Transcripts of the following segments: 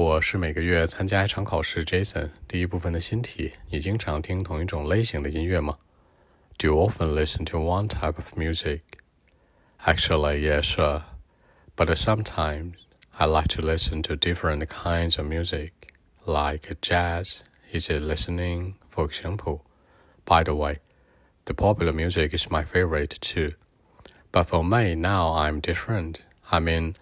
我是每个月参加一场考试。Jason，第一部分的新题，你经常听同一种类型的音乐吗？Do you often listen to one type of music? Actually, yes, sir. But sometimes I like to listen to different kinds of music, like jazz. easy listening, for example. By the way, the popular music is my favorite too. But for me now, I'm different. I mean,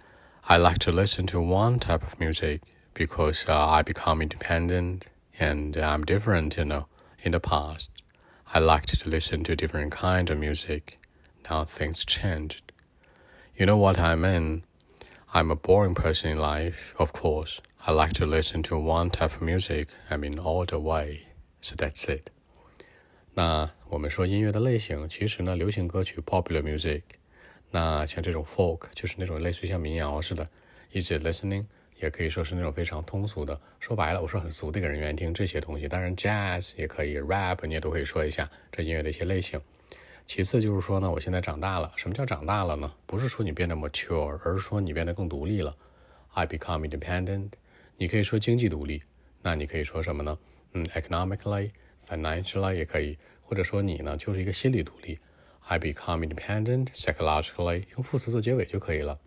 I like to listen to one type of music because uh, I become independent and I'm different, you know. In the past, I liked to listen to different kind of music. Now things changed. You know what I mean? I'm a boring person in life, of course. I like to listen to one type of music, I mean all the way. So that's it. 那我们说音乐的类型，其实呢，流行歌曲 （popular music），那像这种 folk 就是那种类似像民谣似的，easy listening 也可以说是那种非常通俗的，说白了，我说很俗的一个人愿意听这些东西。当然，jazz 也可以，rap 你也都可以说一下这音乐的一些类型。其次就是说呢，我现在长大了。什么叫长大了呢？不是说你变得 mature，而是说你变得更独立了。I become independent。你可以说经济独立，那你可以说什么呢？嗯，economically，financially 也可以，或者说你呢就是一个心理独立。I become independent psychologically，用副词做结尾就可以了。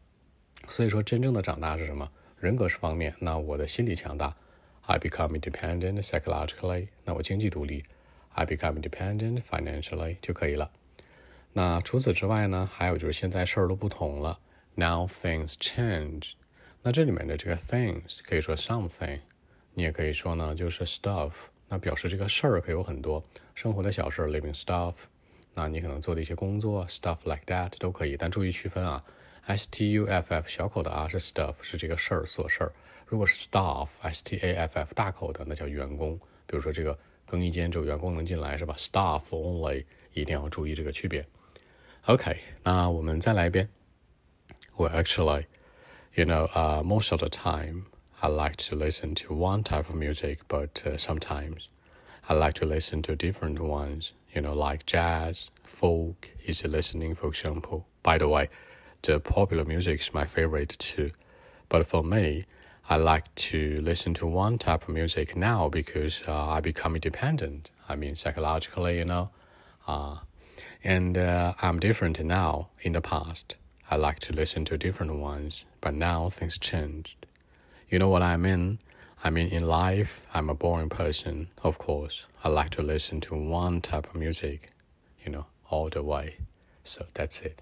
所以说，真正的长大是什么？人格是方面，那我的心理强大，I become independent psychologically。那我经济独立，I become independent financially 就可以了。那除此之外呢，还有就是现在事儿都不同了，Now things change。那这里面的这个 things 可以说 something，你也可以说呢就是 stuff。那表示这个事儿可以有很多，生活的小事 living stuff。那你可能做的一些工作 stuff like that 都可以，但注意区分啊。S T U F F 小口的啊是 stuff 是这个事儿琐事儿，如果是 staff S T A F F 大口的那叫员工。比如说这个更衣间只有员工能进来是吧？Staff only 一定要注意这个区别。OK，那我们再来一遍。Well, actually, you know, uh, most of the time I like to listen to one type of music, but uh, sometimes I like to listen to different ones. You know, like jazz, folk, easy listening, for example. By the way the popular music is my favorite too. But for me, I like to listen to one type of music now because uh, I become independent. I mean, psychologically, you know. Uh, and uh, I'm different now in the past. I like to listen to different ones, but now things changed. You know what I mean? I mean, in life, I'm a boring person, of course. I like to listen to one type of music, you know, all the way. So that's it.